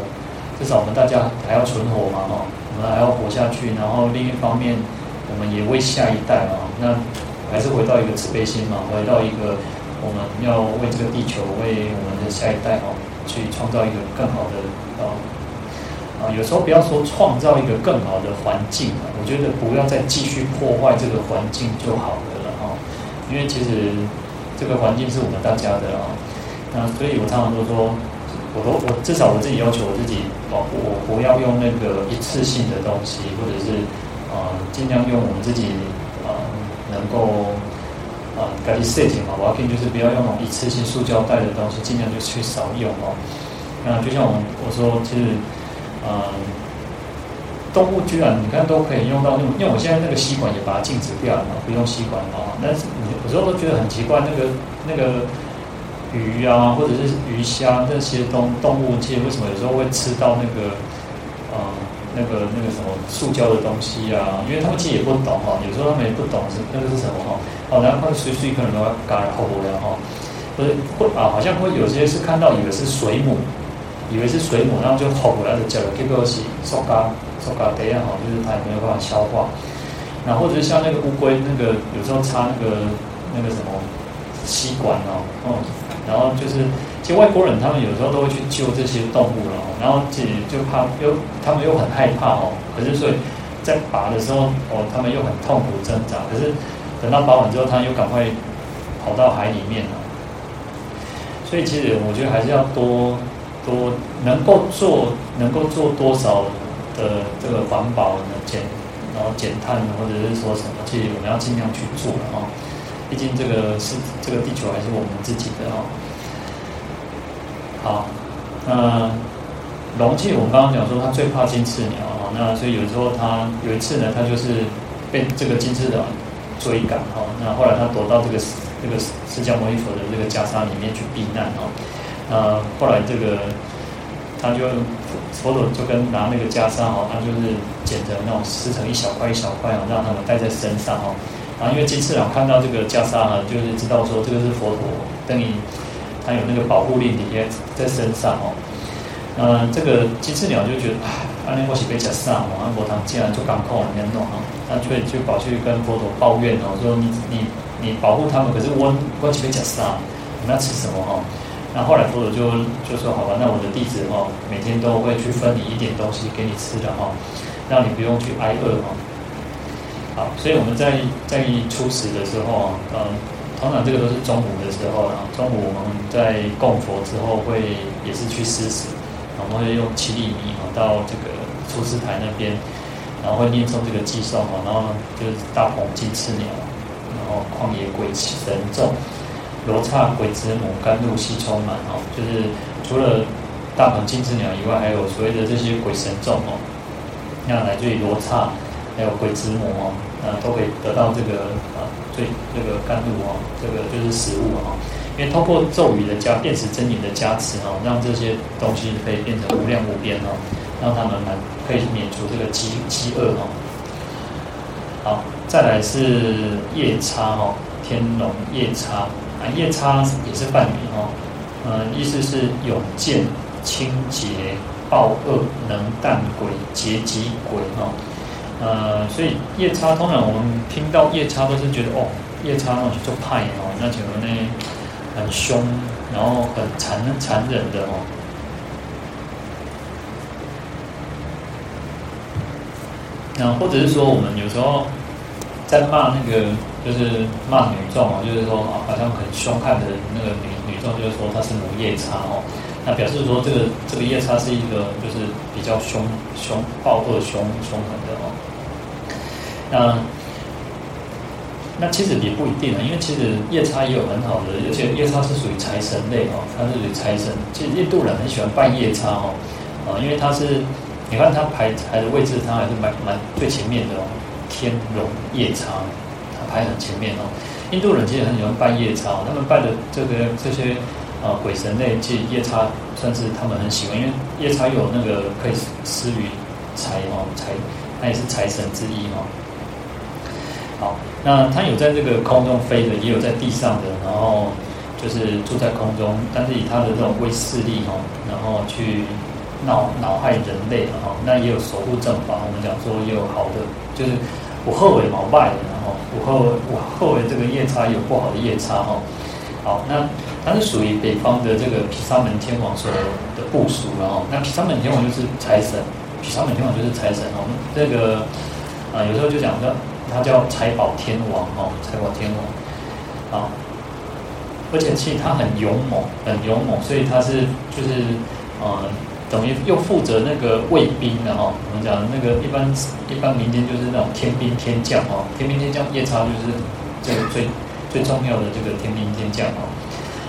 至少我们大家还要存活嘛，哈，我们还要活下去。然后另一方面，我们也为下一代啊，那还是回到一个慈悲心嘛，回到一个我们要为这个地球，为我们的下一代哦，去创造一个更好的啊啊，有时候不要说创造一个更好的环境啊，我觉得不要再继续破坏这个环境就好了了哈，因为其实这个环境是我们大家的啊，那所以我常常都说，我都我至少我自己要求我自己，我我不要用那个一次性的东西，或者是啊尽量用我们自己啊能够。啊，赶紧设计嘛，我要建议就是不要用那种一次性塑胶袋的东西，尽量就去少用哦。那就像我我说，其实，呃，动物居然你看都可以用到那种，因为我现在那个吸管也把它禁止掉了嘛，不用吸管哦。但是有时候都觉得很奇怪，那个那个鱼啊，或者是鱼虾那些动动物界，为什么有时候会吃到那个，呃，那个那个什么塑胶的东西啊？因为他们其实也不懂哈，有时候他们也不懂是那个是什么哈。哦，然后随随可能都要嘎后不了哈，不是会啊，好像会有些是看到以为是水母，以为是水母，然后就后不来的叫了，结果是塑胶塑胶袋啊哈，就是它也没有办法消化。然后或者是像那个乌龟，那个有时候插那个那个什么吸管哦，哦、嗯，然后就是其实外国人他们有时候都会去救这些动物了，然后自己就怕又他们又很害怕哦，可是所以在拔的时候哦，他们又很痛苦挣扎，可是。等到拔完之后，他又赶快跑到海里面了。所以其实我觉得还是要多多能够做，能够做多少的这个环保呢？减然后减碳，或者是说什么，其实我们要尽量去做了哦。毕竟这个是这个地球还是我们自己的哦。好，那龙气我们刚刚讲说，它最怕金翅鸟啊。那所以有时候它有一次呢，它就是被这个金翅鸟。追赶哈，那后来他躲到这个这个释迦牟尼佛的这个袈裟里面去避难哈。那后来这个他就佛陀就跟拿那个袈裟哈，他就是剪成那种撕成一小块一小块啊，让他们带在身上哈。然后因为金翅鸟看到这个袈裟呢，就是知道说这个是佛陀，等于他有那个保护力你也在身上哦。嗯这个金翅鸟就觉得啊。阿弥陀佛被夹杀嘛，阿佛堂竟然就港口里面弄哈，他却就跑去跟佛陀抱怨哦，说你你你保护他们，可是我我被夹杀，你们要吃什么哈？那后来佛陀就就说好吧，那我的弟子哦，每天都会去分你一点东西给你吃的哈，让你不用去挨饿哈。好，所以我们在在初始的时候，嗯，通常这个都是中午的时候，然后中午我们在供佛之后会也是去施食，然后会用七粒米哈到这个。出师台那边，然后会念诵这个偈颂哦，然后就是大鹏金翅鸟，然后旷野鬼神众，罗刹鬼子母甘露悉充满哦，就是除了大鹏金翅鸟以外，还有所谓的这些鬼神众哦，那来自于罗刹，还有鬼子母哦，那都可以得到这个啊最这个甘露哦，这个就是食物哦，因为通过咒语的加变持真言的加持哦，让这些东西可以变成无量无边哦。让他们来可以免除这个饥饥饿哦。好，再来是夜叉哦，天龙夜叉啊，夜叉也是梵语哦。呃，意思是勇健、清洁、暴恶、能淡鬼、劫疾鬼哦。呃，所以夜叉通常我们听到夜叉都是觉得哦，夜叉那种就派哦，那觉得呢很凶，然后很残残忍的哦。那或者是说，我们有时候在骂那个，就是骂女众哦，就是说啊，好像很凶悍的那个女女众，就是说她是母夜叉哦。那表示说，这个这个夜叉是一个就是比较凶凶暴恶凶凶狠的哦。那那其实也不一定啊，因为其实夜叉也有很好的，而且夜叉是属于财神类哦，它是属于财神。其实印度人很喜欢拜夜叉哦，啊，因为他是。你看他排排的位置，他还是蛮蛮最前面的哦。天龙夜叉，他排很前面哦。印度人其实很喜欢拜夜叉，他们拜的这个这些呃鬼神类，其实夜叉算是他们很喜欢，因为夜叉有那个可以施予财哦财，他也是财神之一哦。好，那他有在这个空中飞的，也有在地上的，然后就是住在空中，但是以他的这种威势力哦，然后去。闹恼害人类哈，那也有守护正法。我们讲说也有好的，就是我后尾毛败的，然后我后我后尾这个夜叉有不好的夜叉哈。好，那它是属于北方的这个毗沙门天王所的部属，然后那毗沙门天王就是财神，毗沙门天王就是财神哦。这个啊，有时候就讲说他叫财宝天王哦，财宝天王，啊，而且其实他很勇猛，很勇猛，所以他是就是呃，等于又负责那个卫兵的哈。我们讲那个一般一般民间就是那种天兵天将哦，天兵天将夜叉就是这个最。最重要的这个天兵天将哦，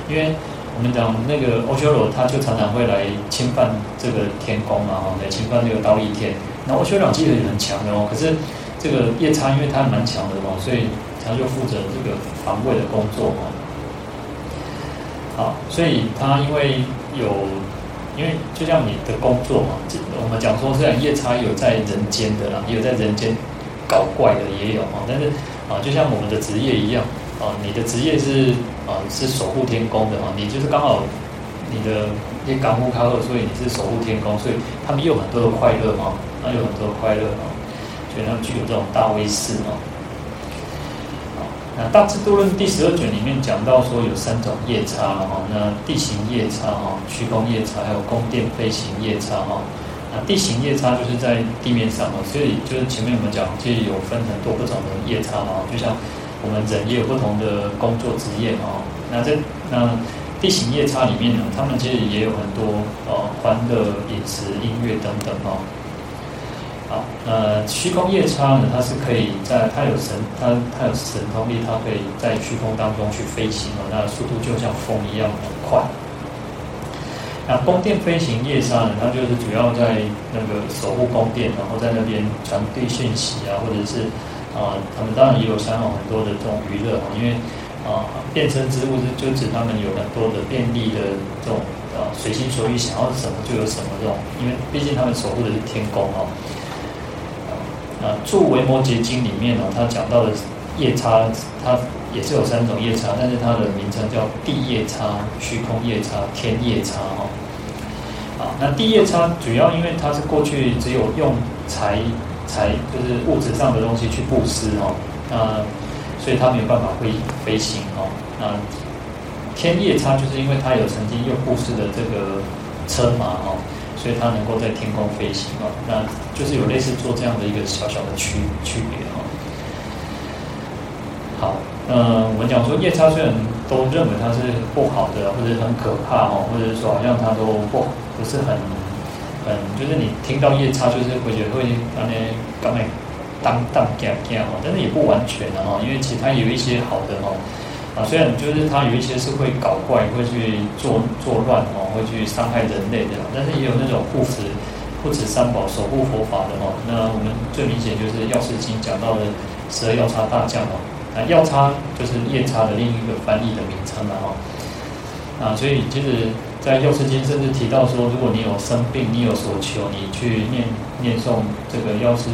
因为我们讲那个欧修罗，他就常常会来侵犯这个天宫嘛，哈，来侵犯这个忉利天。那欧修罗其实也很强的哦，可是这个夜叉，因为他蛮强的嘛，所以他就负责这个防卫的工作嘛。好，所以他因为有，因为就像你的工作嘛，我们讲说，虽然夜叉有在人间的啦，也有在人间搞怪的也有啊，但是啊，就像我们的职业一样。啊，你的职业是啊，是守护天宫的啊，你就是刚好你的一港务卡尔，所以你是守护天宫，所以他们有很多的快乐嘛，那有很多的快乐啊，所以他们具有这种大威势啊。那《大智度论》第十二卷里面讲到说有三种夜叉哈，那地形夜叉哈，虚空夜叉，还有宫殿飞行夜叉哈。那地形夜叉就是在地面上哦，所以就是前面我们讲，其实有分很多不同的夜叉嘛，就像。我们人也有不同的工作职业哦。那在那地形夜叉里面呢，他们其实也有很多哦，欢乐饮食、音乐等等哦。好，那虚空夜叉呢，它是可以在它有神，它它有神通力，它可以在虚空当中去飞行哦。那速度就像风一样很快。那宫殿飞行夜叉呢，它就是主要在那个守护宫殿，然后在那边传递讯息啊，或者是。啊，他们当然也有享有很多的这种娱乐啊，因为啊，变身之物是就指他们有很多的便利的这种啊，随心所欲想要什么就有什么这种，因为毕竟他们守护的是天宫啊。啊，《住维摩诘经》里面呢，他讲到的夜叉，它也是有三种夜叉，但是它的名称叫地夜叉、虚空夜叉、天夜叉哈。啊，那地夜叉主要因为它是过去只有用财。才就是物质上的东西去布施哦，那所以他没有办法会飞行哦。那天夜叉就是因为他有曾经用布施的这个车马哦，所以他能够在天空飞行哦。那就是有类似做这样的一个小小的区区别哦。好，嗯，我们讲说夜叉虽然都认为它是不好的，或者很可怕哦，或者说好像它都不不是很。很，就是你听到夜叉，就是会觉得会当那刚才当当惊惊哦，但是也不完全的哈，因为其他有一些好的哈啊，虽然就是他有一些是会搞怪，会去作作乱哦，会去伤害人类的，但是也有那种护持护持三宝、守护佛法的哈。那我们最明显就是《药师经》讲到的十二药叉大将哦，那药叉就是夜叉的另一个翻译的名称了哈。啊，所以其实。在《药师经》甚至提到说，如果你有生病，你有所求，你去念念诵这个药师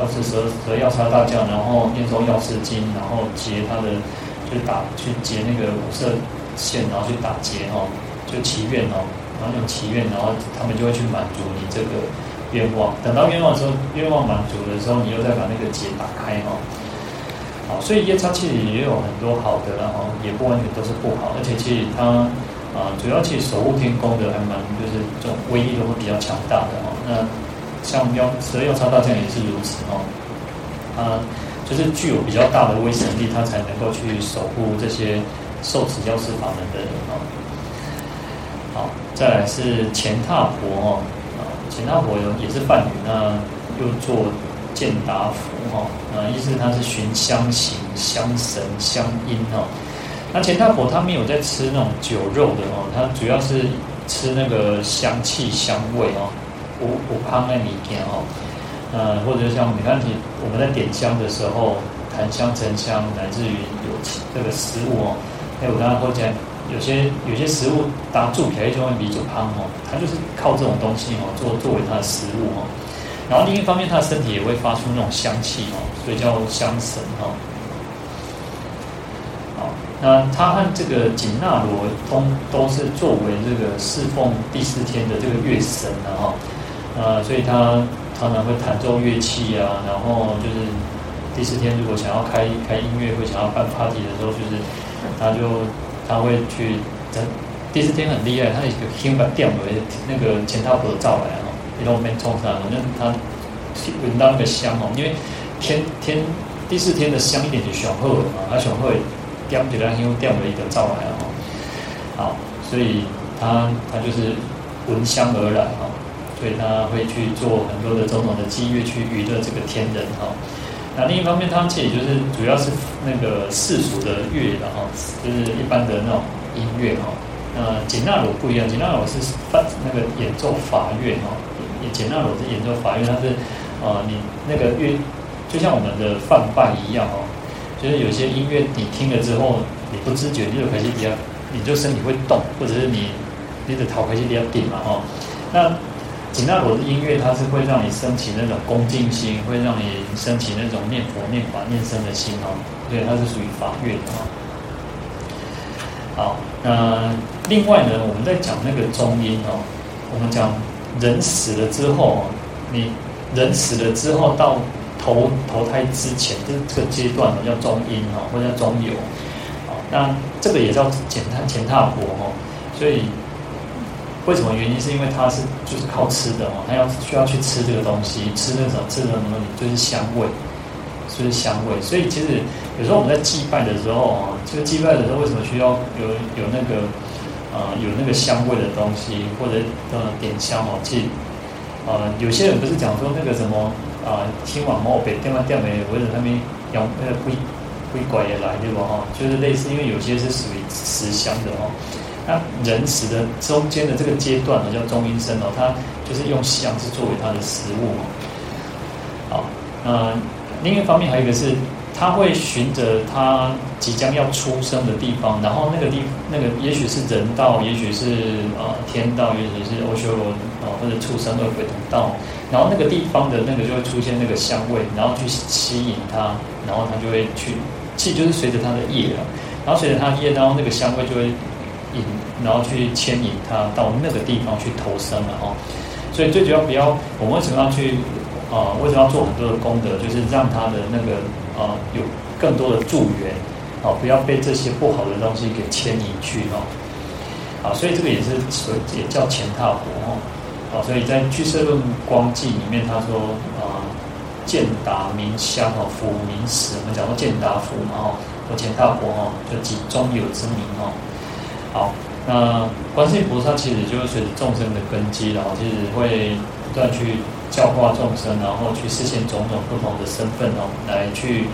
药师蛇蛇药叉大将，然后念诵《药师经》，然后结他的去打去结那个五色线，然后去打结哦，就祈愿哦，然后用祈愿，然后他们就会去满足你这个愿望。等到愿望的时候，愿望满足的时候，你又再把那个结打开哦。好，所以夜叉其实也有很多好的，然后也不完全都是不好，而且其实它。啊，主要其实守护天宫的还蛮，就是这种威力都会比较强大的哦。那像药十二药叉大将也是如此哦。啊，就是具有比较大的威神力，他才能够去守护这些受持药师法门的人哦。好，再来是乾闥婆哦，啊，乾闥婆也是梵语，那又做健达福哈，啊，意思它是寻香行、香神、香音哦。那乾闥婆他没有在吃那种酒肉的哦，他主要是吃那个香气香味哦，无无康那米件哦，呃，或者像你看，你我们在点香的时候，檀香、沉香，乃至于有这个食物哦，还有刚刚或者有些有些食物当助皮就会比酒汤哦，它就是靠这种东西哦，做作为它的食物哦，然后另一方面，它的身体也会发出那种香气哦，所以叫香神哦。那它和这个紧那罗通都是作为这个侍奉第四天的这个月神的哈，呃，所以它常常会弹奏乐器啊，然后就是第四天如果想要开开音乐会想要办 party 的时候，就是他就他会去，第四天很厉害，他一个香把点为那个钱塔婆照来哦，一路边冲上，反正他闻到那个香哦，因为天天第四天的香一点就上好嘛，他上好点起来香点为一个照来哦，好，所以他他就是闻香而来哈，所以他会去做很多的种种的机乐去娱乐这个天人哈。那另一方面，他们其实就是主要是那个世俗的乐的哈，就是一般的那种音乐哈。呃，简那罗不一样，简那罗是法那个演奏法乐哈，紧那罗是演奏法乐，它是呃，你那个乐就像我们的梵呗一样哦，就是有些音乐你听了之后，你不自觉你就开始比较，你就身体会动，或者是你你的头开始比较顶嘛哈，那。紧那罗的音乐，它是会让你升起那种恭敬心，会让你升起那种念佛、念法、念僧的心哦。对，它是属于法乐的哦。好，那另外呢，我们在讲那个中阴哦，我们讲人死了之后，你人死了之后到投投胎之前，这这个阶段呢叫中阴哦，或者叫中游。好，那这个也叫钱塔钱塔婆哦，所以。为什么原因？是因为它是就是靠吃的哦，它要需要去吃这个东西，吃那种吃的什么东西，就是香味，就是香味。所以其实有时候我们在祭拜的时候啊，这个祭拜的时候为什么需要有有那个呃有那个香味的东西，或者呃点香哦？其实呃有些人不是讲说那个什么啊，青瓦毛北电话店没，或者他们用那个灰灰拐也来对吧？哈，就是类似，因为有些是属于食香的哦。那人死的中间的这个阶段呢，叫中阴身哦，它就是用香是作为它的食物哦。好，那另一方面还有一个是，他会循着他即将要出生的地方，然后那个地那个也许是人道，也许是呃天道，也许是阿修罗啊，或者畜生恶鬼道，然后那个地方的那个就会出现那个香味，然后去吸引他，然后他就会去，其实就是随着他的业了，然后随着他的业，然后那个香味就会。引，然后去牵引他到那个地方去投生了哦，所以最主要不要，我们为什么要去啊、为什么要做很多的功德？就是让他的那个啊、有更多的助缘，好、哦，不要被这些不好的东西给牵引去哦。啊，所以这个也是所也叫钱踏佛哦。好，所以在《俱舍论光记》里面他说啊，见达名香哦，福名实。我们讲到见达福嘛哦，或钱塔婆哦，就集中有之名哦。好，那观世音菩萨其实就是随着众生的根基，然后其实会不断去教化众生，然后去实现种种不同的身份哦，来去、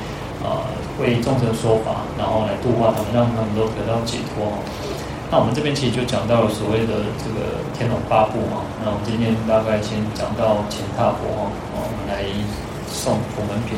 呃、为众生说法，然后来度化他们，让他们都得到解脱哦。那我们这边其实就讲到了所谓的这个天龙八部嘛。那我们今天大概先讲到钱塔婆哦，我们来送佛门品。